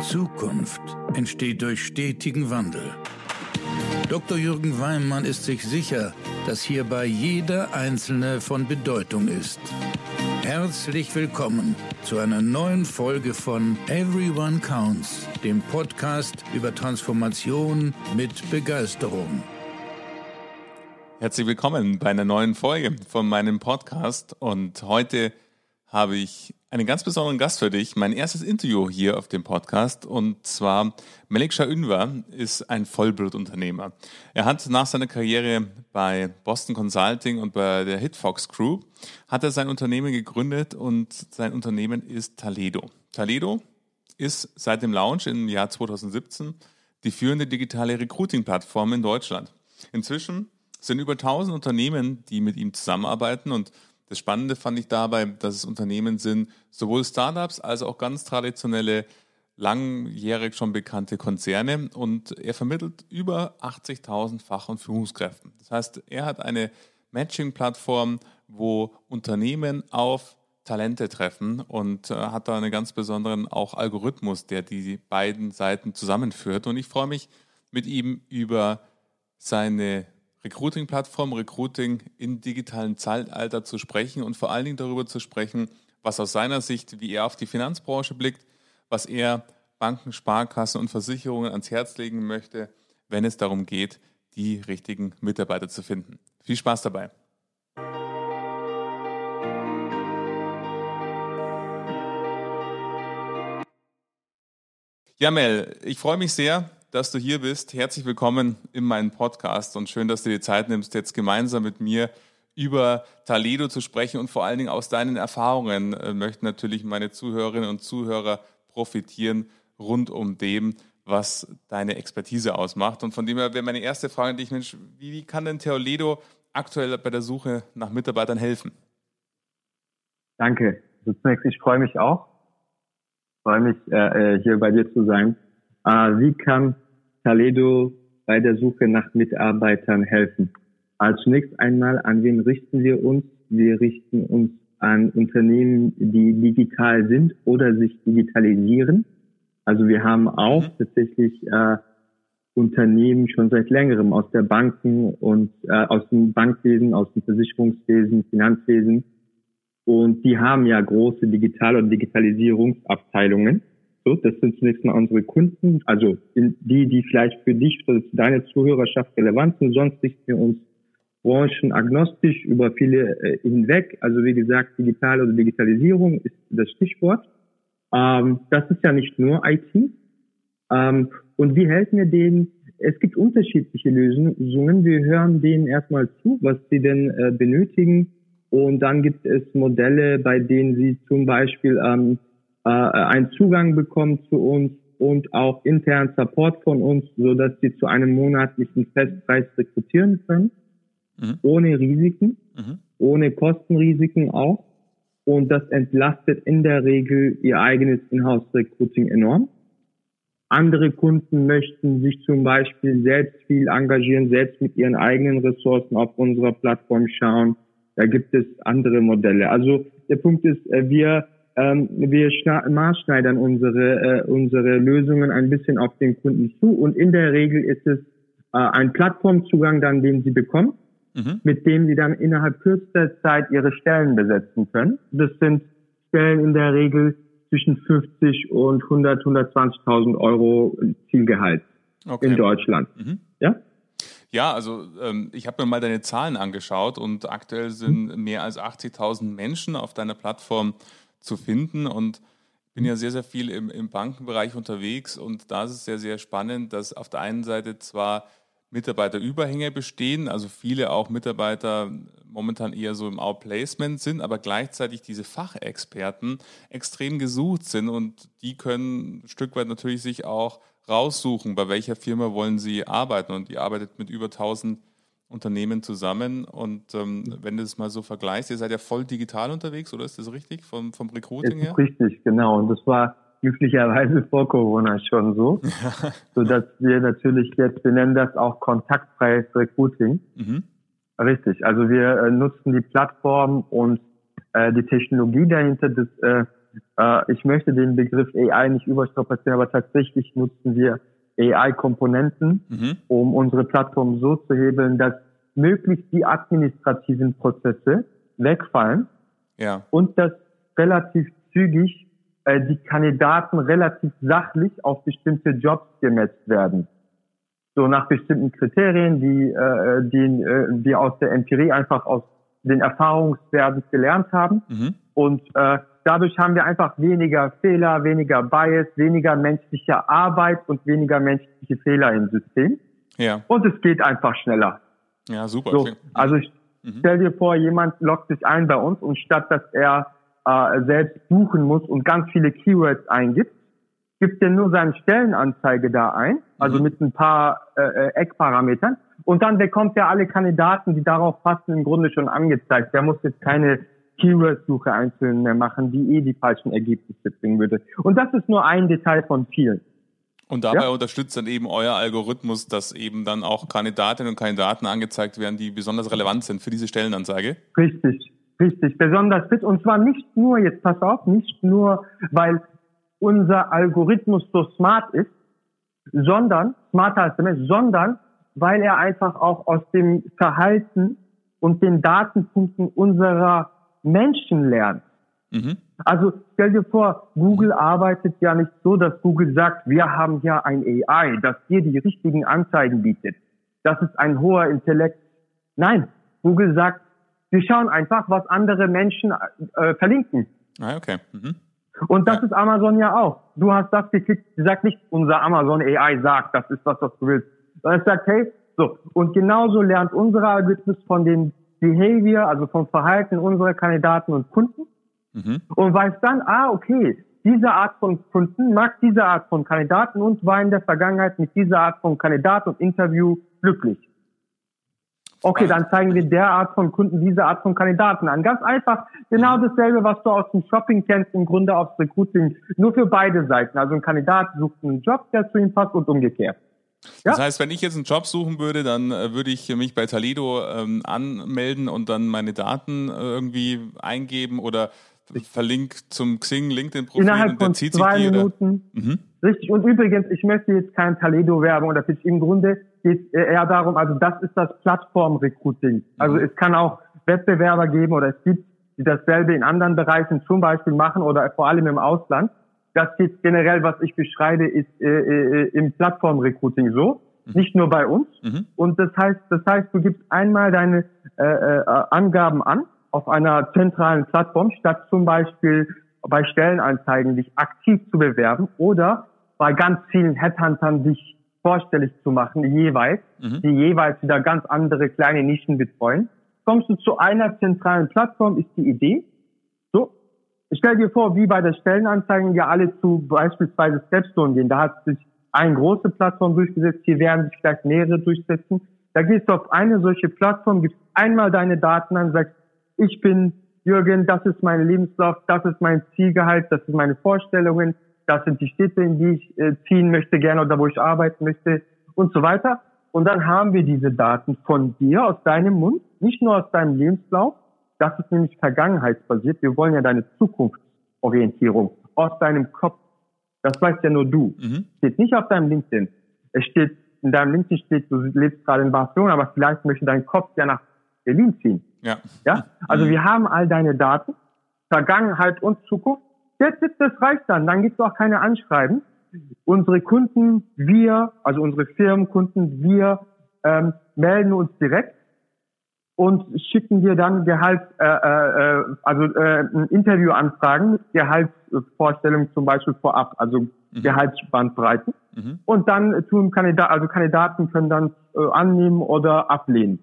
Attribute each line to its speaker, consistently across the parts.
Speaker 1: Zukunft entsteht durch stetigen Wandel. Dr. Jürgen Weimann ist sich sicher, dass hierbei jeder Einzelne von Bedeutung ist. Herzlich willkommen zu einer neuen Folge von Everyone Counts, dem Podcast über Transformation mit Begeisterung.
Speaker 2: Herzlich willkommen bei einer neuen Folge von meinem Podcast und heute habe ich einen ganz besonderen Gast für dich. Mein erstes Interview hier auf dem Podcast und zwar Melik Shah ist ein Vollblutunternehmer. Er hat nach seiner Karriere bei Boston Consulting und bei der Hitfox Crew hat er sein Unternehmen gegründet und sein Unternehmen ist Taledo. Taledo ist seit dem Launch im Jahr 2017 die führende digitale Recruiting-Plattform in Deutschland. Inzwischen sind über 1000 Unternehmen, die mit ihm zusammenarbeiten und das Spannende fand ich dabei, dass es Unternehmen sind, sowohl Startups als auch ganz traditionelle, langjährig schon bekannte Konzerne. Und er vermittelt über 80.000 Fach- und Führungskräften. Das heißt, er hat eine Matching-Plattform, wo Unternehmen auf Talente treffen und äh, hat da einen ganz besonderen auch Algorithmus, der die beiden Seiten zusammenführt. Und ich freue mich mit ihm über seine Recruiting-Plattform, Recruiting im digitalen Zeitalter zu sprechen und vor allen Dingen darüber zu sprechen, was aus seiner Sicht, wie er auf die Finanzbranche blickt, was er Banken, Sparkassen und Versicherungen ans Herz legen möchte, wenn es darum geht, die richtigen Mitarbeiter zu finden. Viel Spaß dabei. Ja, Mel, ich freue mich sehr, dass du hier bist. Herzlich willkommen in meinem Podcast und schön, dass du dir Zeit nimmst, jetzt gemeinsam mit mir über Taledo zu sprechen und vor allen Dingen aus deinen Erfahrungen äh, möchten natürlich meine Zuhörerinnen und Zuhörer profitieren rund um dem, was deine Expertise ausmacht. Und von dem her wäre meine erste Frage an dich, Mensch, wie, wie kann denn Toledo aktuell bei der Suche nach Mitarbeitern helfen?
Speaker 3: Danke. Zunächst, ich freue mich auch. Ich freue mich, äh, äh, hier bei dir zu sein. Wie kann Taledo bei der Suche nach Mitarbeitern helfen? Also zunächst einmal, an wen richten wir uns? Wir richten uns an Unternehmen, die digital sind oder sich digitalisieren. Also wir haben auch mhm. tatsächlich äh, Unternehmen schon seit längerem aus der Banken und äh, aus dem Bankwesen, aus dem Versicherungswesen, Finanzwesen. Und die haben ja große Digital- und Digitalisierungsabteilungen. So, das sind zunächst mal unsere Kunden, also die, die vielleicht für dich, für deine Zuhörerschaft relevant sind. Sonst richten wir uns branchenagnostisch über viele äh, hinweg. Also wie gesagt, digital oder Digitalisierung ist das Stichwort. Ähm, das ist ja nicht nur IT. Ähm, und wie helfen wir denen? Es gibt unterschiedliche Lösungen. Wir hören denen erstmal zu, was sie denn äh, benötigen. Und dann gibt es Modelle, bei denen sie zum Beispiel ähm, äh, einen Zugang bekommen zu uns und auch internen Support von uns, so dass sie zu einem monatlichen Festpreis rekrutieren können, mhm. ohne Risiken, mhm. ohne Kostenrisiken auch. Und das entlastet in der Regel ihr eigenes Inhouse-Recruiting enorm. Andere Kunden möchten sich zum Beispiel selbst viel engagieren, selbst mit ihren eigenen Ressourcen auf unserer Plattform schauen. Da gibt es andere Modelle. Also der Punkt ist, äh, wir ähm, wir maßschneidern unsere, äh, unsere Lösungen ein bisschen auf den Kunden zu und in der Regel ist es äh, ein Plattformzugang dann, den sie bekommen, mhm. mit dem sie dann innerhalb kürzester Zeit ihre Stellen besetzen können. Das sind Stellen in der Regel zwischen 50 und 100, 120.000 Euro Zielgehalt okay. in Deutschland. Mhm. Ja?
Speaker 2: Ja, also ähm, ich habe mir mal deine Zahlen angeschaut und aktuell sind mhm. mehr als 80.000 Menschen auf deiner Plattform zu finden. Und bin ja sehr, sehr viel im, im Bankenbereich unterwegs. Und da ist es sehr, sehr spannend, dass auf der einen Seite zwar Mitarbeiterüberhänge bestehen, also viele auch Mitarbeiter momentan eher so im Outplacement sind, aber gleichzeitig diese Fachexperten extrem gesucht sind. Und die können ein Stück weit natürlich sich auch raussuchen, bei welcher Firma wollen sie arbeiten. Und die arbeitet mit über 1000 Unternehmen zusammen. Und ähm, wenn du es mal so vergleichst, ihr seid ja voll digital unterwegs, oder ist das richtig vom, vom Recruiting
Speaker 3: her? Richtig, genau. Und das war glücklicherweise vor Corona schon so, so dass wir natürlich jetzt, wir nennen das auch kontaktfreies Recruiting. Mhm. Richtig. Also wir äh, nutzen die Plattform und äh, die Technologie dahinter. Das, äh, äh, ich möchte den Begriff AI nicht überstrapazieren, aber tatsächlich nutzen wir AI-Komponenten, mhm. um unsere Plattform so zu hebeln, dass möglichst die administrativen Prozesse wegfallen
Speaker 2: ja.
Speaker 3: und dass relativ zügig äh, die Kandidaten relativ sachlich auf bestimmte Jobs gemetzt werden. So nach bestimmten Kriterien, die, äh, die äh, wir aus der Empirie einfach aus den Erfahrungswerten gelernt haben. Mhm. Und äh, dadurch haben wir einfach weniger Fehler, weniger Bias, weniger menschliche Arbeit und weniger menschliche Fehler im System.
Speaker 2: Ja.
Speaker 3: Und es geht einfach schneller.
Speaker 2: Ja, super.
Speaker 3: So, also ich, mhm. stell dir vor, jemand loggt sich ein bei uns und statt dass er äh, selbst suchen muss und ganz viele Keywords eingibt, gibt er nur seine Stellenanzeige da ein, also mhm. mit ein paar äh, äh, Eckparametern. Und dann bekommt er alle Kandidaten, die darauf passen, im Grunde schon angezeigt. Der muss jetzt keine Keyword-Suche einzeln mehr machen, die eh die falschen Ergebnisse bringen würde. Und das ist nur ein Detail von vielen.
Speaker 2: Und dabei ja? unterstützt dann eben euer Algorithmus, dass eben dann auch Kandidatinnen und Kandidaten angezeigt werden, die besonders relevant sind für diese Stellenanzeige?
Speaker 3: Richtig, richtig, besonders fit. Und zwar nicht nur, jetzt pass auf, nicht nur, weil unser Algorithmus so smart ist, sondern, smarter als der Mensch, sondern weil er einfach auch aus dem Verhalten und den Datenpunkten unserer Menschen lernt. Mhm. Also stell dir vor, Google arbeitet ja nicht so, dass Google sagt, wir haben ja ein AI, das dir die richtigen Anzeigen bietet. Das ist ein hoher Intellekt. Nein, Google sagt, wir schauen einfach, was andere Menschen äh, verlinken.
Speaker 2: Ah, okay. Mhm.
Speaker 3: Und das ja. ist Amazon ja auch. Du hast das geklickt, sie sagt nicht, unser Amazon AI sagt, das ist das, was du willst. Sondern es sagt, hey, so. Und genauso lernt unser Algorithmus von dem Behavior, also vom Verhalten unserer Kandidaten und Kunden mhm. und weiß dann, ah, okay, diese Art von Kunden mag diese Art von Kandidaten und war in der Vergangenheit mit dieser Art von Kandidat und Interview glücklich. Okay, dann zeigen wir der Art von Kunden diese Art von Kandidaten an. Ganz einfach, genau mhm. dasselbe, was du aus dem Shopping kennst, im Grunde aufs Recruiting, nur für beide Seiten. Also ein Kandidat sucht einen Job, der zu ihm passt und umgekehrt.
Speaker 2: Ja? Das heißt, wenn ich jetzt einen Job suchen würde, dann äh, würde ich mich bei Talido ähm, anmelden und dann meine Daten äh, irgendwie eingeben oder verlinkt zum Xing, LinkedIn-Profil
Speaker 3: Innerhalb von zwei Minuten. Mhm. Richtig. Und übrigens, ich möchte jetzt kein Taledo-Werbung oder Pitch. Im Grunde geht eher darum, also das ist das Plattform-Recruiting. Also mhm. es kann auch Wettbewerber geben oder es gibt, die dasselbe in anderen Bereichen zum Beispiel machen oder vor allem im Ausland. Das geht generell, was ich beschreibe, ist äh, äh, im Plattform-Recruiting so. Mhm. Nicht nur bei uns. Mhm. Und das heißt, das heißt, du gibst einmal deine äh, äh, Angaben an auf einer zentralen Plattform, statt zum Beispiel bei Stellenanzeigen dich aktiv zu bewerben oder bei ganz vielen Headhuntern dich vorstellig zu machen, jeweils, mhm. die jeweils wieder ganz andere kleine Nischen betreuen. Kommst du zu einer zentralen Plattform, ist die Idee. Ich stell dir vor, wie bei der Stellenanzeigen ja alle zu beispielsweise Stepstone gehen. Da hat sich eine große Plattform durchgesetzt, hier werden sich vielleicht mehrere durchsetzen. Da gehst du auf eine solche Plattform, gibst einmal deine Daten an, sagst, ich bin Jürgen, das ist mein Lebenslauf, das ist mein Zielgehalt, das sind meine Vorstellungen, das sind die Städte, in die ich äh, ziehen möchte gerne oder wo ich arbeiten möchte und so weiter. Und dann haben wir diese Daten von dir aus deinem Mund, nicht nur aus deinem Lebenslauf. Das ist nämlich vergangenheitsbasiert. Wir wollen ja deine Zukunftsorientierung aus deinem Kopf. Das weißt ja nur du. Mhm. Steht nicht auf deinem LinkedIn. Es steht, in deinem LinkedIn steht, du lebst gerade in Barcelona, aber vielleicht möchte dein Kopf ja nach Berlin ziehen.
Speaker 2: Ja.
Speaker 3: Ja? Also mhm. wir haben all deine Daten, Vergangenheit und Zukunft. Jetzt ist das reicht dann. Dann gibt es auch keine Anschreiben. Unsere Kunden, wir, also unsere Firmenkunden, wir ähm, melden uns direkt und schicken dir dann Gehalt, äh, äh, also äh, Interviewanfragen mit Gehaltsvorstellungen zum Beispiel vorab, also mhm. Gehaltsbandbreiten. Mhm. Und dann tun Kandidaten, also Kandidaten können dann äh, annehmen oder ablehnen.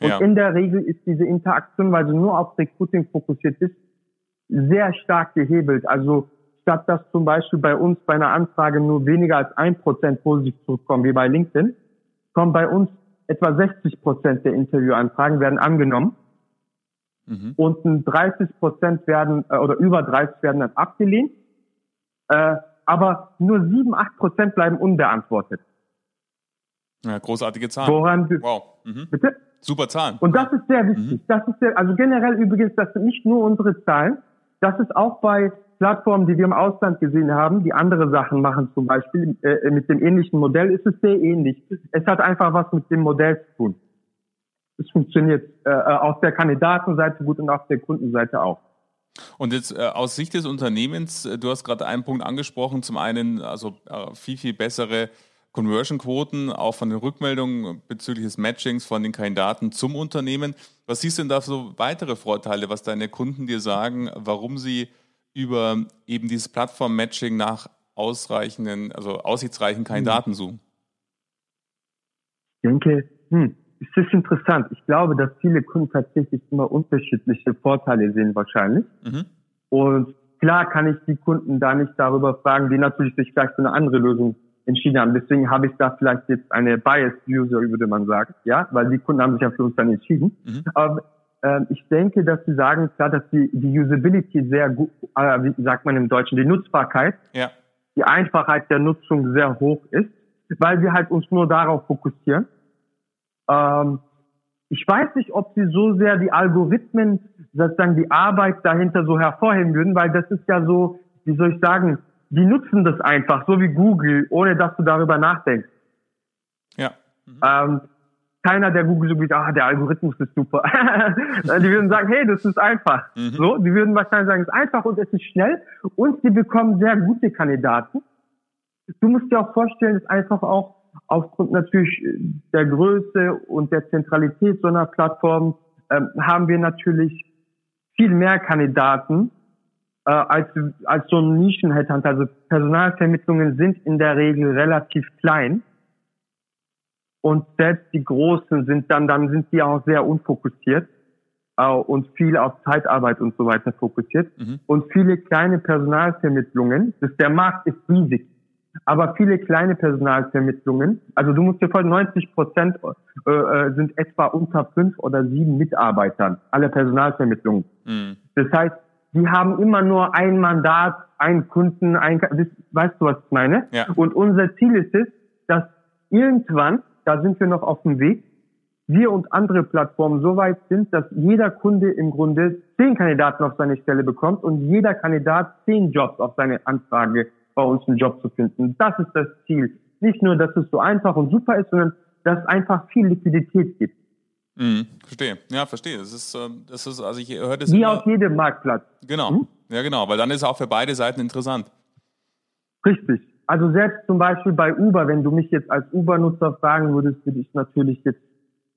Speaker 3: Und ja. in der Regel ist diese Interaktion, weil du nur auf Recruiting fokussiert bist, sehr stark gehebelt. Also statt dass zum Beispiel bei uns bei einer Anfrage nur weniger als ein Prozent positiv zurückkommen, wie bei LinkedIn, kommen bei uns etwa 60 Prozent der Interviewanfragen werden angenommen. Mhm. Und 30 Prozent werden, äh, oder über 30 werden dann abgelehnt. Äh, aber nur 7, 8 Prozent bleiben unbeantwortet.
Speaker 2: Ja, großartige Zahlen.
Speaker 3: Woran,
Speaker 2: wow.
Speaker 3: Mhm. Bitte?
Speaker 2: Super Zahlen.
Speaker 3: Und das ist sehr wichtig. Mhm. Das ist sehr, also generell übrigens, das sind nicht nur unsere Zahlen. Das ist auch bei Plattformen, die wir im Ausland gesehen haben, die andere Sachen machen, zum Beispiel äh, mit dem ähnlichen Modell, ist es sehr ähnlich. Es hat einfach was mit dem Modell zu tun. Es funktioniert äh, auf der Kandidatenseite gut und auf der Kundenseite auch.
Speaker 2: Und jetzt äh, aus Sicht des Unternehmens, äh, du hast gerade einen Punkt angesprochen, zum einen also äh, viel, viel bessere Conversion-Quoten, auch von den Rückmeldungen bezüglich des Matchings von den Kandidaten zum Unternehmen. Was siehst du denn da so weitere Vorteile, was deine Kunden dir sagen, warum sie über eben dieses Plattform-Matching nach ausreichenden, also aussichtsreichen Kandidaten hm. suchen?
Speaker 3: Ich denke, hm, es ist interessant. Ich glaube, dass viele Kunden tatsächlich immer unterschiedliche Vorteile sehen wahrscheinlich. Mhm. Und klar kann ich die Kunden da nicht darüber fragen, die natürlich sich vielleicht für eine andere Lösung entschieden haben. Deswegen habe ich da vielleicht jetzt eine Biased User, würde man sagen, ja, weil die Kunden haben sich ja für uns dann entschieden. Mhm. Aber äh, ich denke, dass sie sagen, klar, dass die, die Usability sehr gut, äh, wie sagt man im Deutschen, die Nutzbarkeit, ja. die Einfachheit der Nutzung sehr hoch ist, weil wir halt uns nur darauf fokussieren. Ähm, ich weiß nicht, ob sie so sehr die Algorithmen, sozusagen die Arbeit dahinter so hervorheben würden, weil das ist ja so, wie soll ich sagen, die nutzen das einfach, so wie Google, ohne dass du darüber nachdenkst.
Speaker 2: Ja.
Speaker 3: Mhm. Ähm, keiner, der Google so geht, ah, der Algorithmus ist super. die würden sagen, hey, das ist einfach. Mhm. So, die würden wahrscheinlich sagen, es ist einfach und es ist schnell und sie bekommen sehr gute Kandidaten. Du musst dir auch vorstellen, dass einfach auch aufgrund natürlich der Größe und der Zentralität so einer Plattform ähm, haben wir natürlich viel mehr Kandidaten äh, als, als so ein Nischen-Headhunter. Also Personalvermittlungen sind in der Regel relativ klein. Und selbst die Großen sind dann, dann sind die auch sehr unfokussiert äh, und viel auf Zeitarbeit und so weiter fokussiert. Mhm. Und viele kleine Personalvermittlungen, das, der Markt ist riesig, aber viele kleine Personalvermittlungen, also du musst dir vorstellen, 90 Prozent äh, äh, sind etwa unter fünf oder sieben Mitarbeitern, alle Personalvermittlungen. Mhm. Das heißt, die haben immer nur ein Mandat, einen Kunden, ein, weißt du, was ich meine? Ja. Und unser Ziel ist es, dass irgendwann, da sind wir noch auf dem Weg, wir und andere Plattformen so weit sind, dass jeder Kunde im Grunde zehn Kandidaten auf seine Stelle bekommt und jeder Kandidat zehn Jobs auf seine Anfrage bei uns einen Job zu finden. Das ist das Ziel. Nicht nur, dass es so einfach und super ist, sondern dass es einfach viel Liquidität gibt.
Speaker 2: Mhm, verstehe. Ja, verstehe. Das ist, ähm, das ist, also ich höre das.
Speaker 3: Wie immer. auf jedem Marktplatz.
Speaker 2: Genau. Mhm. Ja, genau, weil dann ist es auch für beide Seiten interessant.
Speaker 3: Richtig. Also selbst zum Beispiel bei Uber, wenn du mich jetzt als Uber-Nutzer fragen würdest, würde ich natürlich jetzt,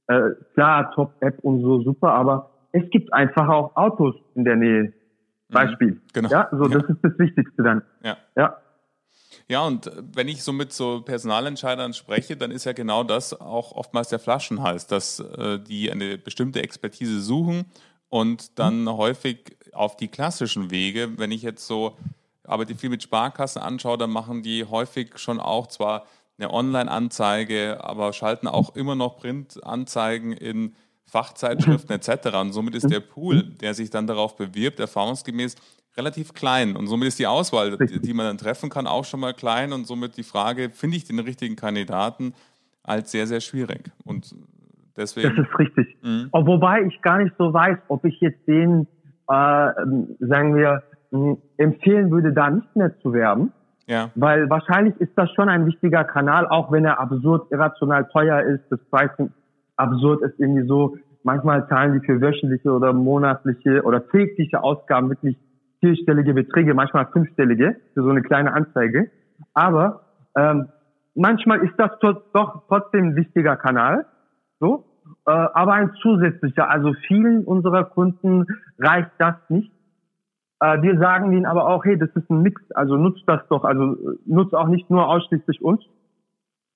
Speaker 3: äh, klar, Top-App und so, super, aber es gibt einfach auch Autos in der Nähe. Mhm. Beispiel. Mhm, genau. Ja, so, das ja. ist das Wichtigste dann.
Speaker 2: Ja.
Speaker 3: Ja.
Speaker 2: Ja, und wenn ich so mit so Personalentscheidern spreche, dann ist ja genau das auch oftmals der Flaschenhals, dass äh, die eine bestimmte Expertise suchen und dann mhm. häufig auf die klassischen Wege, wenn ich jetzt so arbeite viel mit Sparkassen anschaue, dann machen die häufig schon auch zwar eine Online-Anzeige, aber schalten auch immer noch Print-Anzeigen in Fachzeitschriften etc. Und somit ist der Pool, der sich dann darauf bewirbt, erfahrungsgemäß relativ klein. Und somit ist die Auswahl, die man dann treffen kann, auch schon mal klein. Und somit die Frage, finde ich den richtigen Kandidaten, als sehr, sehr schwierig. Und deswegen.
Speaker 3: Das ist richtig. Mhm. Wobei ich gar nicht so weiß, ob ich jetzt den, äh, sagen wir, empfehlen würde, da nicht mehr zu werben. Ja. Weil wahrscheinlich ist das schon ein wichtiger Kanal, auch wenn er absurd irrational teuer ist. Das Pricing absurd ist irgendwie so. Manchmal zahlen die für wöchentliche oder monatliche oder tägliche Ausgaben wirklich vierstellige Beträge, manchmal fünfstellige für so eine kleine Anzeige. Aber ähm, manchmal ist das doch trotzdem ein wichtiger Kanal. So, äh, aber ein zusätzlicher. Also vielen unserer Kunden reicht das nicht. Äh, wir sagen ihnen aber auch, hey, das ist ein Mix. Also nutzt das doch. Also nutzt auch nicht nur ausschließlich uns.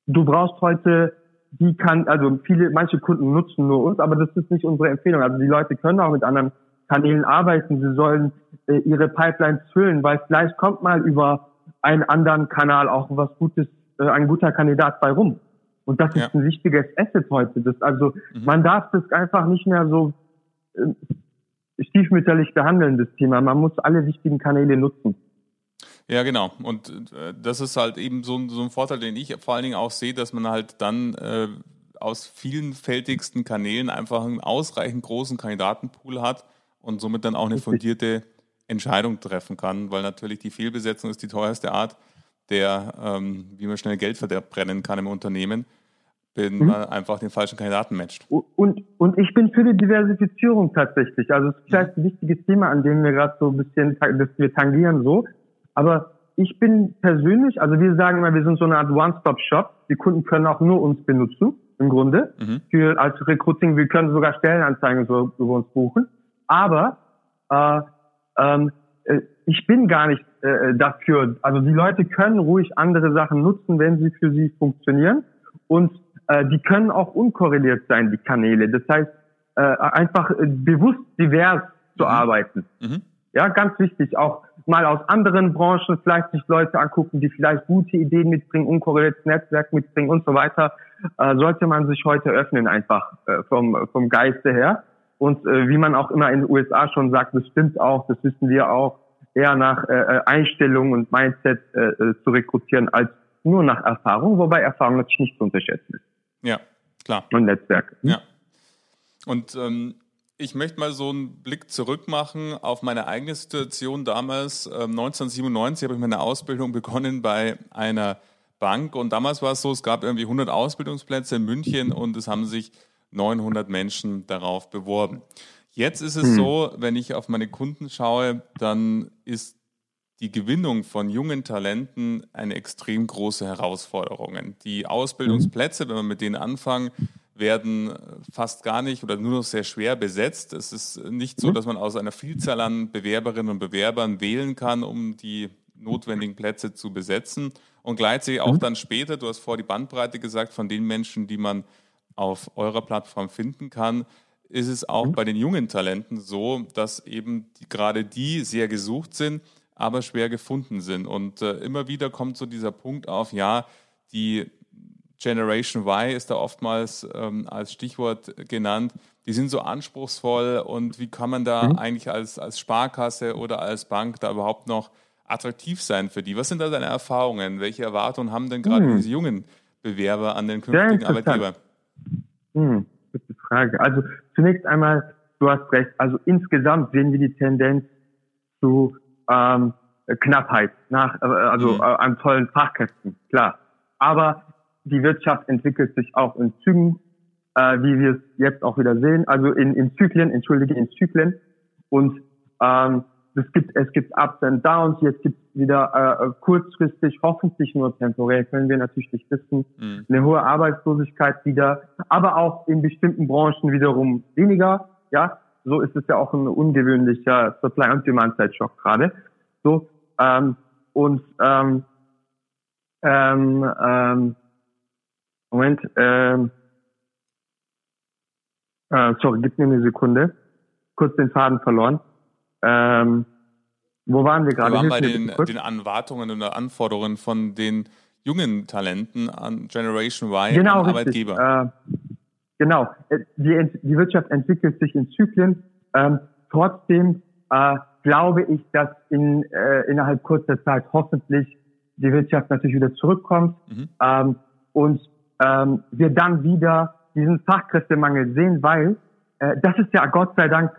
Speaker 3: Du brauchst heute die kann, also viele, manche Kunden nutzen nur uns, aber das ist nicht unsere Empfehlung. Also die Leute können auch mit anderen Kanälen arbeiten. Sie sollen äh, ihre Pipelines füllen, weil vielleicht kommt mal über einen anderen Kanal auch was Gutes, äh, ein guter Kandidat bei rum. Und das ja. ist ein wichtiges Asset heute. Das, also mhm. man darf das einfach nicht mehr so äh, stiefmütterlich behandeln, das Thema. Man muss alle wichtigen Kanäle nutzen.
Speaker 2: Ja, genau. Und äh, das ist halt eben so, so, ein Vorteil, den ich vor allen Dingen auch sehe, dass man halt dann äh, aus vielfältigsten Kanälen einfach einen ausreichend großen Kandidatenpool hat und somit dann auch eine fundierte Entscheidung treffen kann, weil natürlich die Fehlbesetzung ist die teuerste Art, der, ähm, wie man schnell Geld verbrennen kann im Unternehmen, wenn mhm. man einfach den falschen Kandidaten matcht.
Speaker 3: Und, und ich bin für die Diversifizierung tatsächlich. Also es ist vielleicht ein wichtiges Thema, an dem wir gerade so ein bisschen, das wir tangieren so. Aber ich bin persönlich, also wir sagen immer, wir sind so eine Art One-Stop-Shop. Die Kunden können auch nur uns benutzen, im Grunde. Mhm. Für, als Recruiting, wir können sogar Stellenanzeigen so über uns buchen. Aber äh, ähm, äh, ich bin gar nicht äh, dafür. Also die Leute können ruhig andere Sachen nutzen, wenn sie für sie funktionieren. Und äh, die können auch unkorreliert sein, die Kanäle. Das heißt, äh, einfach äh, bewusst divers zu mhm. arbeiten. Mhm. Ja, ganz wichtig. Auch mal aus anderen Branchen vielleicht sich Leute angucken, die vielleicht gute Ideen mitbringen, unkorreliertes Netzwerk mitbringen und so weiter. Äh, sollte man sich heute öffnen einfach äh, vom, vom Geiste her. Und äh, wie man auch immer in den USA schon sagt, das stimmt auch, das wissen wir auch, eher nach äh, äh Einstellung und Mindset äh, äh, zu rekrutieren als nur nach Erfahrung, wobei Erfahrung natürlich nicht zu unterschätzen ist.
Speaker 2: Ja, klar.
Speaker 3: Und Netzwerk.
Speaker 2: Ja. Und ähm, ich möchte mal so einen Blick zurück machen auf meine eigene Situation. Damals, äh, 1997, habe ich meine Ausbildung begonnen bei einer Bank und damals war es so, es gab irgendwie 100 Ausbildungsplätze in München und es haben sich 900 Menschen darauf beworben. Jetzt ist es hm. so, wenn ich auf meine Kunden schaue, dann ist die Gewinnung von jungen Talenten eine extrem große Herausforderung. Die Ausbildungsplätze, wenn wir mit denen anfangen, werden fast gar nicht oder nur noch sehr schwer besetzt. Es ist nicht so, mhm. dass man aus einer Vielzahl an Bewerberinnen und Bewerbern wählen kann, um die notwendigen Plätze zu besetzen. Und gleichzeitig auch mhm. dann später, du hast vor die Bandbreite gesagt, von den Menschen, die man auf eurer Plattform finden kann, ist es auch mhm. bei den jungen Talenten so, dass eben die, gerade die sehr gesucht sind, aber schwer gefunden sind. Und äh, immer wieder kommt so dieser Punkt auf, ja, die Generation Y ist da oftmals ähm, als Stichwort genannt. Die sind so anspruchsvoll und wie kann man da mhm. eigentlich als, als Sparkasse oder als Bank da überhaupt noch attraktiv sein für die? Was sind da deine Erfahrungen? Welche Erwartungen haben denn gerade mhm. diese jungen Bewerber an den künftigen Arbeitgeber?
Speaker 3: Hm, gute Frage. Also zunächst einmal, du hast recht. Also insgesamt sehen wir die Tendenz zu ähm, Knappheit nach, äh, also mhm. äh, an tollen Fachkräften, klar. Aber die Wirtschaft entwickelt sich auch in Zügen, äh, wie wir es jetzt auch wieder sehen, also in, in Zyklen, entschuldige, in Zyklen. Und ähm, es gibt es gibt Ups and Downs. Jetzt gibt es wieder äh, kurzfristig, hoffentlich nur temporär, können wir natürlich nicht wissen, mhm. eine hohe Arbeitslosigkeit wieder, aber auch in bestimmten Branchen wiederum weniger. Ja, so ist es ja auch ein ungewöhnlicher Supply und Demand Side Shock gerade. So ähm, und ähm, ähm, ähm, Moment, ähm, äh, sorry, gib mir eine Sekunde. Kurz den Faden verloren. Ähm, wo waren wir gerade?
Speaker 2: Wir waren bei den, den Anwartungen und Anforderungen von den jungen Talenten an Generation Y
Speaker 3: genau, an Arbeitgeber. Äh, genau. Äh, die, die Wirtschaft entwickelt sich in Zyklen. Ähm, trotzdem äh, glaube ich, dass in, äh, innerhalb kurzer Zeit hoffentlich die Wirtschaft natürlich wieder zurückkommt mhm. ähm, und ähm, wir dann wieder diesen Fachkräftemangel sehen, weil äh, das ist ja Gott sei Dank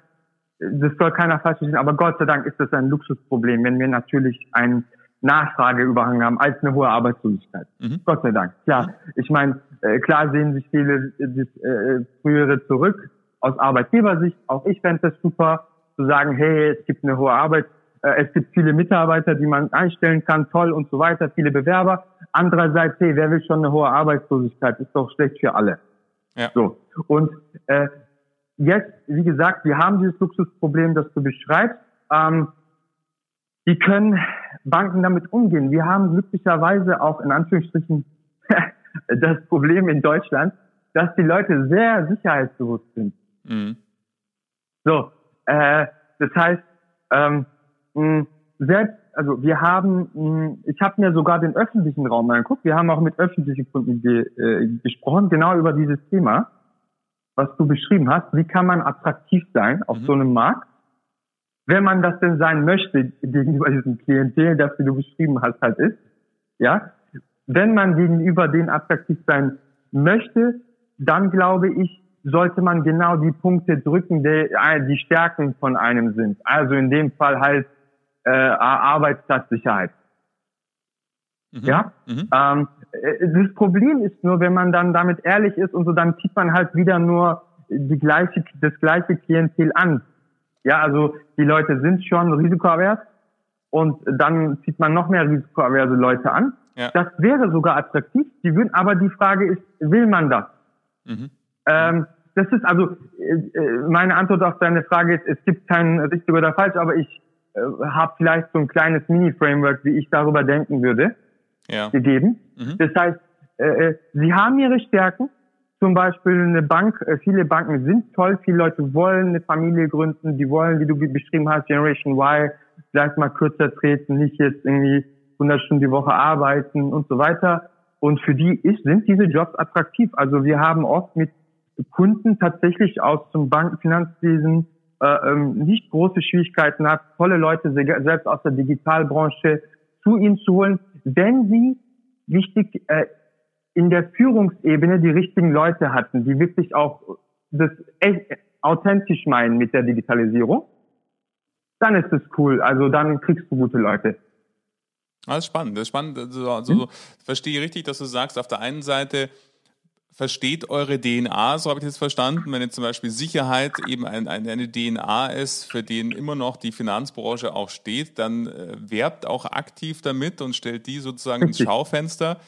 Speaker 3: das soll keiner falsch verstehen, aber Gott sei Dank ist das ein Luxusproblem, wenn wir natürlich einen Nachfrageüberhang haben als eine hohe Arbeitslosigkeit. Mhm. Gott sei Dank. Klar, ich meine, äh, klar sehen sich viele das äh, frühere zurück aus Arbeitgebersicht. Auch ich fände das super, zu sagen, hey, es gibt eine hohe Arbeit, äh, es gibt viele Mitarbeiter, die man einstellen kann, toll und so weiter, viele Bewerber. Andererseits, hey, wer will schon eine hohe Arbeitslosigkeit? Ist doch schlecht für alle. Ja. So. Und äh, jetzt, wie gesagt, wir haben dieses Luxusproblem, das du beschreibst. Ähm, wie können Banken damit umgehen? Wir haben glücklicherweise auch in Anführungsstrichen das Problem in Deutschland, dass die Leute sehr sicherheitsbewusst sind. Mhm. So, äh, das heißt, ähm, mh, selbst, also wir haben, mh, ich habe mir sogar den öffentlichen Raum angeguckt. Wir haben auch mit öffentlichen Kunden ge, äh, gesprochen, genau über dieses Thema was du beschrieben hast, wie kann man attraktiv sein auf mhm. so einem Markt, wenn man das denn sein möchte gegenüber diesem Klientel, das wie du beschrieben hast, halt ist, ja, wenn man gegenüber denen attraktiv sein möchte, dann glaube ich, sollte man genau die Punkte drücken, die, äh, die Stärken von einem sind. Also in dem Fall halt äh, Arbeitsplatzsicherheit. Mhm. Ja. Mhm. Ähm, äh, das Problem ist nur, wenn man dann damit ehrlich ist und so, dann zieht man halt wieder nur die gleiche, das gleiche Klientel an. Ja, also die Leute sind schon risikoavers und dann zieht man noch mehr risikoaverse Leute an. Ja. Das wäre sogar attraktiv. Die würden, aber die Frage ist, will man das? Mhm. Ähm, das ist also äh, äh, meine Antwort auf deine Frage ist, es gibt kein richtig oder falsch, aber ich äh, habe vielleicht so ein kleines Mini-Framework, wie ich darüber denken würde, ja. gegeben. Mhm. Das heißt, äh, äh, sie haben ihre Stärken. Zum Beispiel eine Bank, äh, viele Banken sind toll, viele Leute wollen eine Familie gründen, die wollen, wie du beschrieben hast, Generation Y, vielleicht mal kürzer treten, nicht jetzt irgendwie 100 Stunden die Woche arbeiten und so weiter. Und für die ist, sind diese Jobs attraktiv. Also wir haben oft mit Kunden tatsächlich aus dem Bankenfinanzwesen äh, ähm, nicht große Schwierigkeiten hat, tolle Leute selbst aus der Digitalbranche zu ihnen zu holen, wenn sie wichtig äh, in der Führungsebene die richtigen Leute hatten, die wirklich auch das echt authentisch meinen mit der Digitalisierung, dann ist es cool. Also dann kriegst du gute Leute.
Speaker 2: Das ist spannend. Das ist spannend. Also, also hm? verstehe richtig, dass du sagst, auf der einen Seite versteht eure DNA, so habe ich das verstanden, wenn jetzt zum Beispiel Sicherheit eben ein, eine DNA ist, für den immer noch die Finanzbranche auch steht, dann äh, werbt auch aktiv damit und stellt die sozusagen ins Schaufenster.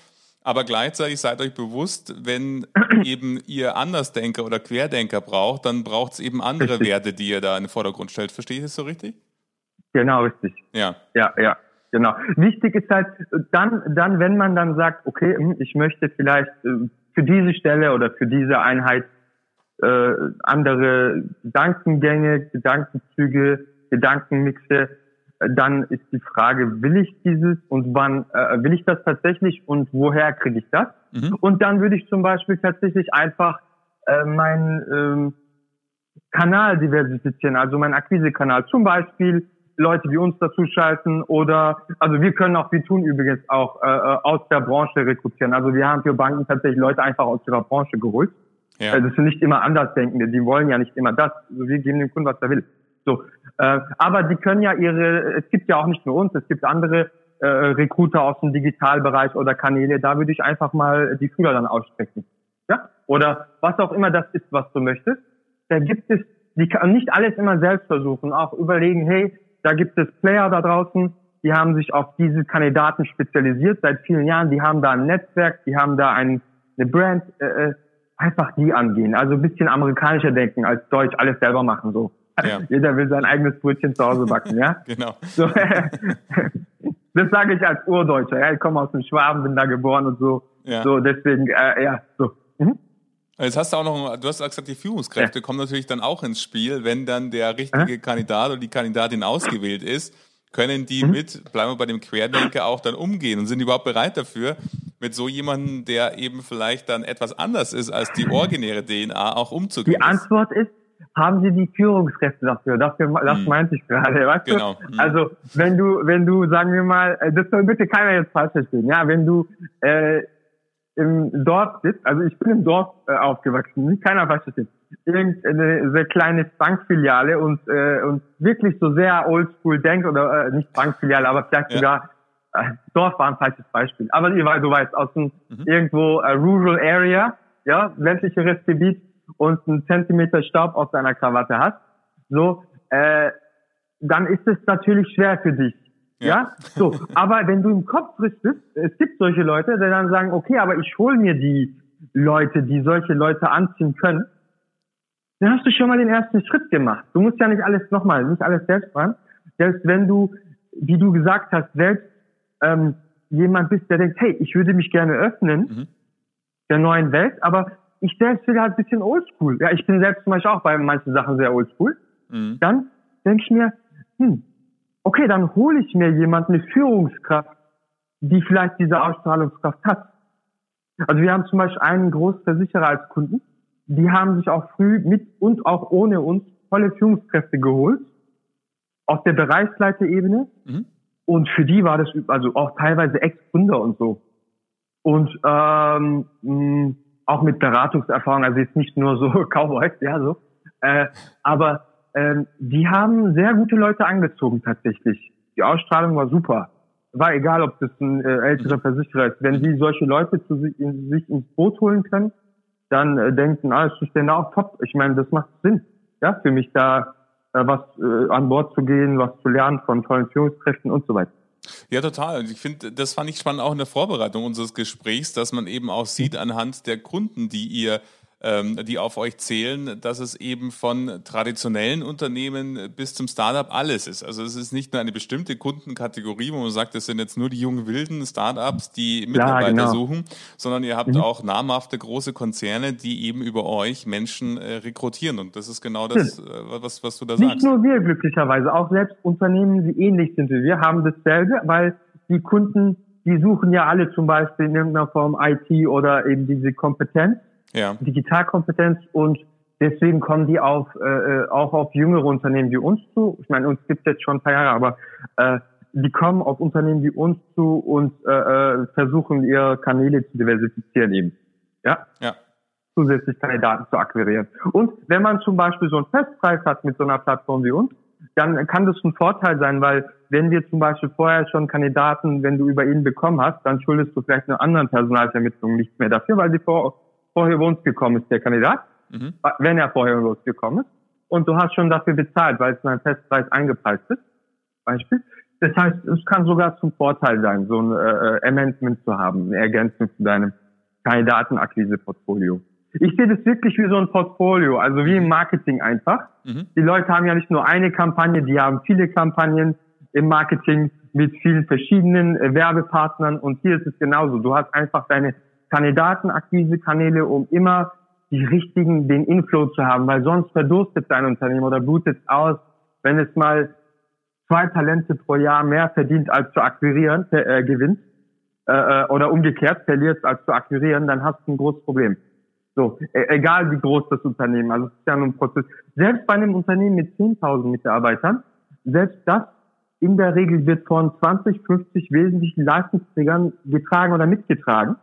Speaker 2: Aber gleichzeitig seid euch bewusst, wenn eben ihr Andersdenker oder Querdenker braucht, dann braucht es eben andere richtig. Werte, die ihr da in den Vordergrund stellt. Verstehe ich das so richtig?
Speaker 3: Genau, richtig.
Speaker 2: Ja.
Speaker 3: Ja, ja. Genau. Wichtig ist halt dann, dann, wenn man dann sagt, okay, hm, ich möchte vielleicht äh, für diese Stelle oder für diese Einheit äh, andere Gedankengänge, Gedankenzüge, Gedankenmixe, dann ist die Frage, will ich dieses und wann äh, will ich das tatsächlich und woher kriege ich das? Mhm. Und dann würde ich zum Beispiel tatsächlich einfach äh, meinen ähm, Kanal diversifizieren, also meinen Akquisekanal. Zum Beispiel Leute wie uns dazu schalten oder also wir können auch, wir tun übrigens auch äh, äh, aus der Branche rekrutieren. Also wir haben für Banken tatsächlich Leute einfach aus ihrer Branche geholt. Ja. Also das sind nicht immer Andersdenkende, die wollen ja nicht immer das. Also wir geben dem Kunden, was er will. So, äh, aber die können ja ihre, es gibt ja auch nicht nur uns, es gibt andere äh, Recruiter aus dem Digitalbereich oder Kanäle, da würde ich einfach mal die Fühler dann ausstrecken. Ja? Oder was auch immer das ist, was du möchtest. Da gibt es, die kann nicht alles immer selbst versuchen, auch überlegen, hey, da gibt es Player da draußen, die haben sich auf diese Kandidaten spezialisiert seit vielen Jahren. Die haben da ein Netzwerk, die haben da ein, eine Brand. Äh, äh einfach die angehen. Also ein bisschen amerikanischer denken als Deutsch, alles selber machen so. Ja. Jeder will sein eigenes Brötchen zu Hause backen, ja?
Speaker 2: genau.
Speaker 3: So, das sage ich als Urdeutscher. Ja? Ich komme aus dem Schwaben, bin da geboren und so. Ja. So, deswegen, äh, ja, so. Mhm.
Speaker 2: Jetzt hast du auch noch, du hast gesagt, die Führungskräfte ja. kommen natürlich dann auch ins Spiel, wenn dann der richtige. Kandidat oder die Kandidatin ausgewählt ist, können die mhm. mit, bleiben wir bei dem Querdenker, auch dann umgehen und sind überhaupt bereit dafür, mit so jemandem, der eben vielleicht dann etwas anders ist als die originäre DNA, auch umzugehen.
Speaker 3: Die Antwort ist, haben sie die Führungskräfte dafür? Dafür, das hm. meinte ich gerade, weißt genau. du? Hm. Also, wenn du, wenn du, sagen wir mal, äh, das soll bitte keiner jetzt falsch verstehen, ja, wenn du, äh, im Dorf sitzt, also ich bin im Dorf äh, aufgewachsen, nicht keiner das jetzt, irgendeine sehr kleine Bankfiliale und, äh, und wirklich so sehr oldschool denkt, oder äh, nicht Bankfiliale, aber vielleicht ja. sogar, äh, Dorf war ein falsches Beispiel, aber du weißt, aus dem mhm. irgendwo äh, Rural Area, ja, ländlicheres Gebiet und einen Zentimeter Staub auf deiner Krawatte hast, so, äh, dann ist es natürlich schwer für dich, ja. ja. So, aber wenn du im Kopf richtest, es gibt solche Leute, die dann sagen, okay, aber ich hole mir die Leute, die solche Leute anziehen können, dann hast du schon mal den ersten Schritt gemacht. Du musst ja nicht alles nochmal, nicht alles selbst machen. Selbst wenn du, wie du gesagt hast, selbst ähm, jemand bist, der denkt, hey, ich würde mich gerne öffnen mhm. der neuen Welt, aber ich selbst will halt ein bisschen oldschool. Ja, ich bin selbst zum Beispiel auch bei manchen Sachen sehr oldschool. Mhm. Dann denke ich mir, hm, okay, dann hole ich mir jemanden, eine Führungskraft, die vielleicht diese Ausstrahlungskraft hat. Also wir haben zum Beispiel einen Großversicherer als Kunden, die haben sich auch früh mit und auch ohne uns tolle Führungskräfte geholt, auf der Bereichsleiterebene. Mhm. Und für die war das also auch teilweise Ex-Gründer und so. Und ähm, mh, auch mit Beratungserfahrung, also jetzt nicht nur so Cowboys, ja so. Äh, aber ähm, die haben sehr gute Leute angezogen tatsächlich. Die Ausstrahlung war super. War egal, ob das ein äh, älterer Versicherer ist. Wenn die solche Leute zu sich, in, sich ins Boot holen können, dann äh, denken, ah, ist denn auch top. Ich meine, das macht Sinn, ja, für mich da äh, was äh, an Bord zu gehen, was zu lernen von tollen Führungskräften und so weiter.
Speaker 2: Ja, total. Und ich finde, das fand ich spannend auch in der Vorbereitung unseres Gesprächs, dass man eben auch sieht anhand der Kunden, die ihr ähm, die auf euch zählen, dass es eben von traditionellen Unternehmen bis zum Startup alles ist. Also es ist nicht nur eine bestimmte Kundenkategorie, wo man sagt, das sind jetzt nur die jungen wilden Startups, die Mitarbeiter ja, genau. suchen, sondern ihr habt mhm. auch namhafte große Konzerne, die eben über euch Menschen äh, rekrutieren. Und das ist genau das, hm. äh, was, was du da
Speaker 3: nicht
Speaker 2: sagst.
Speaker 3: Nicht nur wir glücklicherweise, auch selbst Unternehmen, die ähnlich sind wie wir, haben dasselbe, weil die Kunden, die suchen ja alle zum Beispiel in irgendeiner Form IT oder eben diese Kompetenz ja. Digitalkompetenz und deswegen kommen die auf, äh, äh, auch auf jüngere Unternehmen wie uns zu. Ich meine, uns gibt es jetzt schon ein paar Jahre, aber äh, die kommen auf Unternehmen wie uns zu und äh, äh, versuchen ihre Kanäle zu diversifizieren eben. Ja? Ja. Zusätzlich Kandidaten zu akquirieren. Und wenn man zum Beispiel so einen Festpreis hat mit so einer Plattform wie uns, dann kann das ein Vorteil sein, weil wenn wir zum Beispiel vorher schon Kandidaten, wenn du über ihn bekommen hast, dann schuldest du vielleicht einer anderen Personalvermittlung nicht mehr dafür, weil sie vor, vorher bei uns gekommen ist, der Kandidat, mhm. wenn er vorher bei uns gekommen ist. Und du hast schon dafür bezahlt, weil es in einem Festpreis eingepreist ist. Beispiel. Das heißt, es kann sogar zum Vorteil sein, so ein äh, Amendment zu haben, eine Ergänzung zu deinem Kandidatenakquise-Portfolio. Ich sehe das wirklich wie so ein Portfolio, also wie im Marketing einfach. Mhm. Die Leute haben ja nicht nur eine Kampagne, die haben viele Kampagnen im Marketing mit vielen verschiedenen äh, Werbepartnern und hier ist es genauso. Du hast einfach deine Kandidatenakquise-Kanäle, um immer die richtigen, den Inflow zu haben, weil sonst verdurstet dein Unternehmen oder blutet aus, wenn es mal zwei Talente pro Jahr mehr verdient als zu akquirieren, äh, gewinnt, äh, äh, oder umgekehrt verliert als zu akquirieren, dann hast du ein großes Problem. So, e egal wie groß das Unternehmen, also es ist ja nur ein Prozess. Selbst bei einem Unternehmen mit 10.000 Mitarbeitern, selbst das in der Regel wird von 20, 50 wesentlichen Leistungsträgern getragen oder mitgetragen.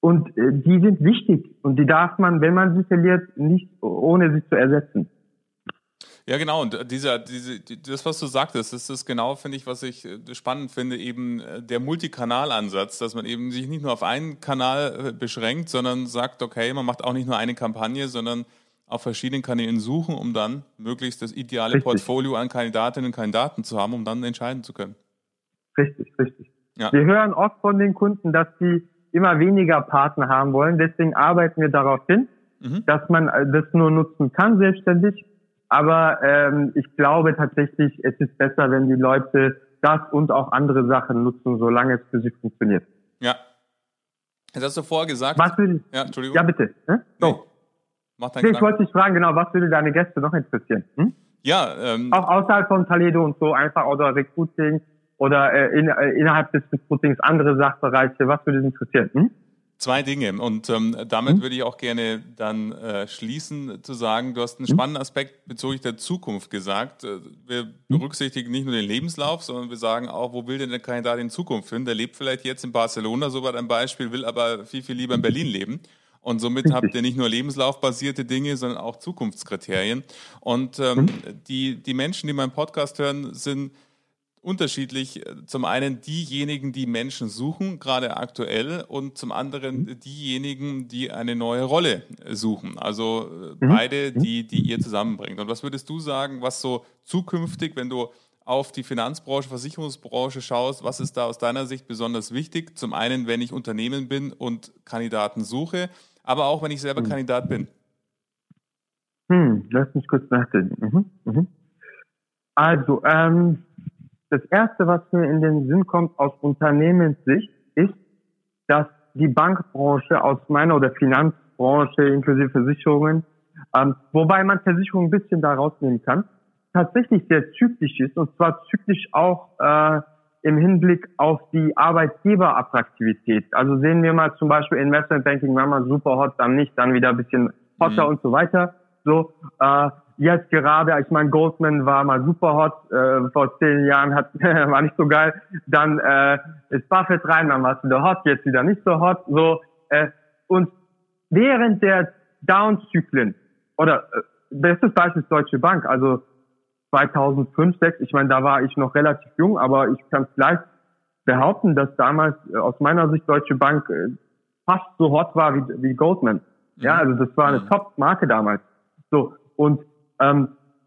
Speaker 3: Und äh, die sind wichtig und die darf man, wenn man sie verliert, nicht ohne sie zu ersetzen.
Speaker 2: Ja, genau. Und dieser, diese, das, was du sagtest, das ist genau, finde ich, was ich äh, spannend finde, eben äh, der Multikanalansatz, dass man eben sich nicht nur auf einen Kanal beschränkt, sondern sagt, okay, man macht auch nicht nur eine Kampagne, sondern auf verschiedenen Kanälen suchen, um dann möglichst das ideale richtig. Portfolio an Kandidatinnen und Kandidaten zu haben, um dann entscheiden zu können.
Speaker 3: Richtig, richtig. Ja. Wir hören oft von den Kunden, dass sie immer weniger Partner haben wollen. Deswegen arbeiten wir darauf hin, mhm. dass man äh, das nur nutzen kann selbstständig. Aber ähm, ich glaube tatsächlich, es ist besser, wenn die Leute das und auch andere Sachen nutzen, solange es für sie funktioniert.
Speaker 2: Ja. Das hast du vorher gesagt.
Speaker 3: Was will, ja, Entschuldigung. Ja, bitte. Hm? So. Nee. Mach nee, ich wollte dich fragen, genau, was würde deine Gäste noch interessieren? Hm?
Speaker 2: Ja, ähm,
Speaker 3: auch außerhalb von Taledo und so einfach oder Recruiting oder äh, in, äh, innerhalb des Recruitings andere Sachbereiche? Was würde dich interessieren? Hm?
Speaker 2: Zwei Dinge und ähm, damit hm? würde ich auch gerne dann äh, schließen zu sagen, du hast einen hm? spannenden Aspekt bezüglich der Zukunft gesagt. Äh, wir hm? berücksichtigen nicht nur den Lebenslauf, sondern wir sagen auch, wo will denn der Kandidat in Zukunft hin? Der lebt vielleicht jetzt in Barcelona, so war ein Beispiel, will aber viel, viel lieber in Berlin leben. Und somit habt ihr nicht nur lebenslaufbasierte Dinge, sondern auch Zukunftskriterien. Und ähm, die, die Menschen, die meinen Podcast hören, sind unterschiedlich. Zum einen diejenigen, die Menschen suchen, gerade aktuell, und zum anderen mhm. diejenigen, die eine neue Rolle suchen. Also äh, mhm. beide, mhm. die, die ihr zusammenbringt. Und was würdest du sagen, was so zukünftig, wenn du auf die Finanzbranche, Versicherungsbranche schaust, was ist da aus deiner Sicht besonders wichtig? Zum einen, wenn ich Unternehmen bin und Kandidaten suche, aber auch wenn ich selber Kandidat bin.
Speaker 3: Hm, lass mich kurz nachdenken. Mhm. Mhm. Also, ähm, das erste, was mir in den Sinn kommt aus Unternehmenssicht, ist, dass die Bankbranche aus meiner oder Finanzbranche inklusive Versicherungen, ähm, wobei man Versicherungen ein bisschen da rausnehmen kann, tatsächlich sehr zyklisch ist und zwar zyklisch auch äh, im Hinblick auf die Arbeitgeberattraktivität. Also sehen wir mal zum Beispiel Investment Banking, war mal super hot, dann nicht, dann wieder ein bisschen hotter mhm. und so weiter. So, äh, jetzt gerade, ich meine, Goldman war mal super hot, äh, vor zehn Jahren hat, war nicht so geil, dann äh, ist Buffett rein, dann war es wieder hot, jetzt wieder nicht so hot, so, äh, und während der Down-Zyklen, oder äh, bestes Beispiel ist Deutsche Bank, also 2005, 6, ich meine, da war ich noch relativ jung, aber ich kann vielleicht behaupten, dass damals äh, aus meiner Sicht Deutsche Bank äh, fast so hot war wie, wie Goldman. Ja, also das war eine mhm. Top-Marke damals. So, und,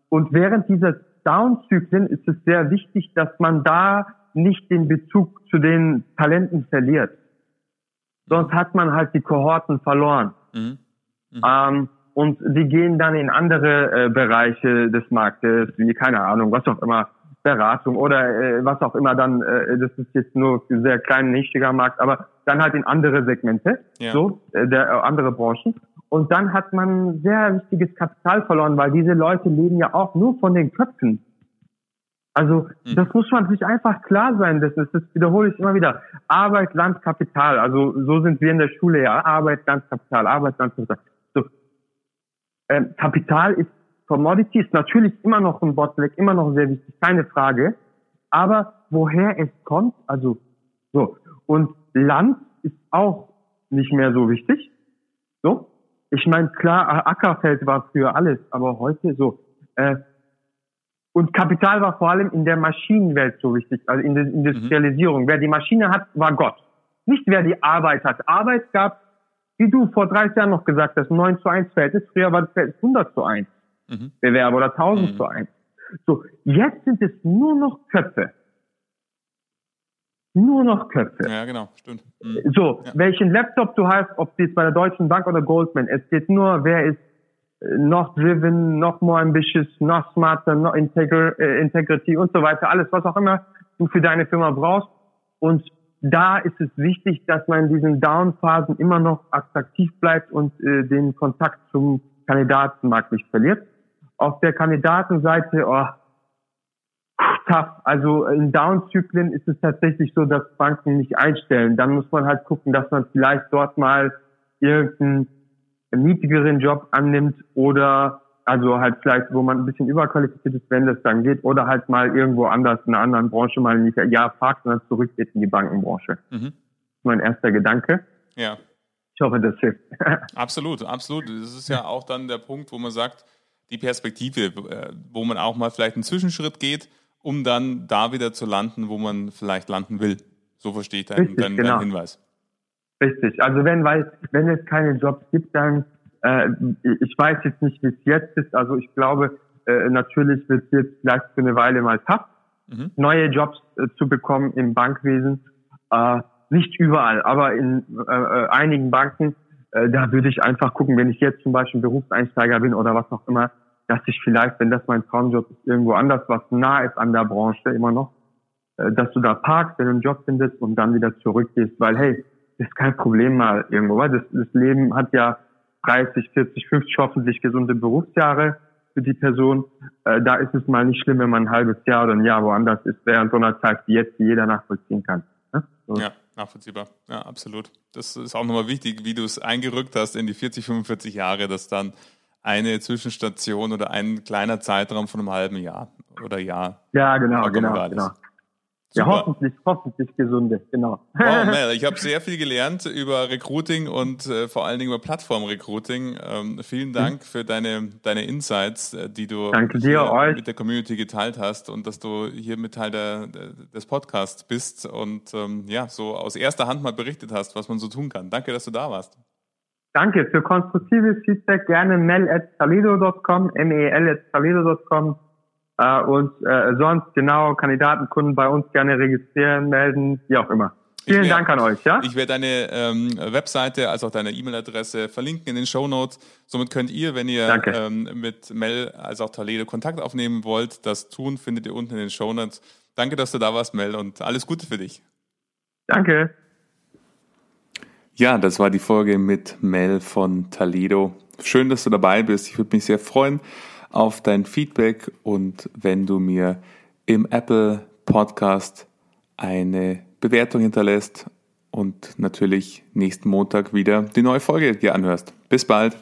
Speaker 3: und während dieser Down-Zyklen ist es sehr wichtig, dass man da nicht den Bezug zu den Talenten verliert. Sonst hat man halt die Kohorten verloren. Mhm. Mhm. Ähm, und die gehen dann in andere äh, Bereiche des Marktes, wie keine Ahnung, was auch immer, Beratung oder äh, was auch immer dann, äh, das ist jetzt nur sehr kleinen, nischiger Markt, aber dann halt in andere Segmente, ja. so, äh, der, äh, andere Branchen. Und dann hat man sehr wichtiges Kapital verloren, weil diese Leute leben ja auch nur von den Köpfen. Also mhm. das muss man sich einfach klar sein. Das, ist, das wiederhole ich immer wieder. Arbeit, Land, Kapital. Also so sind wir in der Schule ja. Arbeit, Land, Kapital. Arbeit, Land, Kapital. So. Ähm, Kapital ist Commodity ist natürlich immer noch ein Bottleneck, immer noch sehr wichtig, keine Frage. Aber woher es kommt, also so. Und Land ist auch nicht mehr so wichtig. So. Ich meine, klar, Ackerfeld war früher alles, aber heute so. Äh, und Kapital war vor allem in der Maschinenwelt so wichtig, also in der Industrialisierung. Mhm. Wer die Maschine hat, war Gott. Nicht wer die Arbeit hat. Arbeit gab, wie du vor 30 Jahren noch gesagt hast, 9 zu 1 Verhältnis. Früher war das Verhältnis 100 zu 1 mhm. Bewerber oder 1000 mhm. zu 1. So, jetzt sind es nur noch Köpfe. Nur noch Köpfe.
Speaker 2: Ja, genau, stimmt.
Speaker 3: Mhm. So, ja. welchen Laptop du hast, ob es bei der Deutschen Bank oder Goldman, es geht nur, wer ist noch driven, noch more ambitious, noch smarter, noch integr äh, integrity und so weiter, alles, was auch immer du für deine Firma brauchst. Und da ist es wichtig, dass man in diesen Down-Phasen immer noch attraktiv bleibt und äh, den Kontakt zum Kandidatenmarkt nicht verliert. Auf der Kandidatenseite, oh, tough. Also in Down-Zyklen ist es tatsächlich so, dass Banken nicht einstellen. Dann muss man halt gucken, dass man vielleicht dort mal irgendeinen niedrigeren Job annimmt oder also halt vielleicht, wo man ein bisschen überqualifiziert ist, wenn das dann geht, oder halt mal irgendwo anders in einer anderen Branche mal nicht ja und dann zurückgeht in die Bankenbranche. Mhm. Das ist mein erster Gedanke.
Speaker 2: Ja.
Speaker 3: Ich hoffe, das hilft.
Speaker 2: absolut, absolut. Das ist ja auch dann der Punkt, wo man sagt, die Perspektive, äh, wo man auch mal vielleicht einen Zwischenschritt geht, um dann da wieder zu landen, wo man vielleicht landen will. So verstehe ich deinen, deinen, genau. deinen Hinweis.
Speaker 3: Richtig. Also wenn, weil, wenn es keine Jobs gibt, dann, äh, ich weiß jetzt nicht, wie es jetzt ist. Also ich glaube, äh, natürlich wird es jetzt vielleicht für eine Weile mal tough, mhm. neue Jobs äh, zu bekommen im Bankwesen. Äh, nicht überall, aber in äh, äh, einigen Banken, äh, da würde ich einfach gucken, wenn ich jetzt zum Beispiel Berufseinsteiger bin oder was auch immer, dass ich vielleicht, wenn das mein Traumjob ist, irgendwo anders, was nah ist an der Branche immer noch, äh, dass du da parkst, wenn du einen Job findest und dann wieder zurückgehst, weil hey, ist kein Problem mal irgendwo, weil das, das Leben hat ja 30, 40, 50 hoffentlich gesunde Berufsjahre für die Person. Äh, da ist es mal nicht schlimm, wenn man ein halbes Jahr oder ein Jahr woanders ist, während so einer Zeit wie jetzt, die jeder nachvollziehen kann.
Speaker 2: Ne? So. Ja, nachvollziehbar. Ja, absolut. Das ist auch nochmal wichtig, wie du es eingerückt hast in die 40, 45 Jahre, dass dann eine Zwischenstation oder ein kleiner Zeitraum von einem halben Jahr oder Jahr.
Speaker 3: Ja, genau, genau, genau. Super. Ja, hoffentlich, hoffentlich gesunde, genau.
Speaker 2: Wow, Mel, ich habe sehr viel gelernt über Recruiting und äh, vor allen Dingen über Plattform-Recruiting. Ähm, vielen Dank mhm. für deine, deine Insights, äh, die du
Speaker 3: dir,
Speaker 2: mit der Community geteilt hast und dass du hier mit Teil der, der des Podcasts bist und ähm, ja, so aus erster Hand mal berichtet hast, was man so tun kann. Danke, dass du da warst.
Speaker 3: Danke für konstruktives Feedback. Gerne mel at salido.com, mel at salido.com. Äh, und äh, sonst genau Kandidatenkunden bei uns gerne registrieren, melden, wie auch immer. Vielen werd, Dank an euch. Ja?
Speaker 2: Ich werde deine ähm, Webseite als auch deine E-Mail-Adresse verlinken in den Show Notes. Somit könnt ihr, wenn ihr ähm, mit Mel als auch Toledo Kontakt aufnehmen wollt, das tun, findet ihr unten in den Show Notes. Danke, dass du da warst, Mel, und alles Gute für dich.
Speaker 3: Danke.
Speaker 2: Ja, das war die Folge mit Mel von Toledo. Schön, dass du dabei bist. Ich würde mich sehr freuen auf dein Feedback und wenn du mir im Apple Podcast eine Bewertung hinterlässt und natürlich nächsten Montag wieder die neue Folge dir anhörst. Bis bald.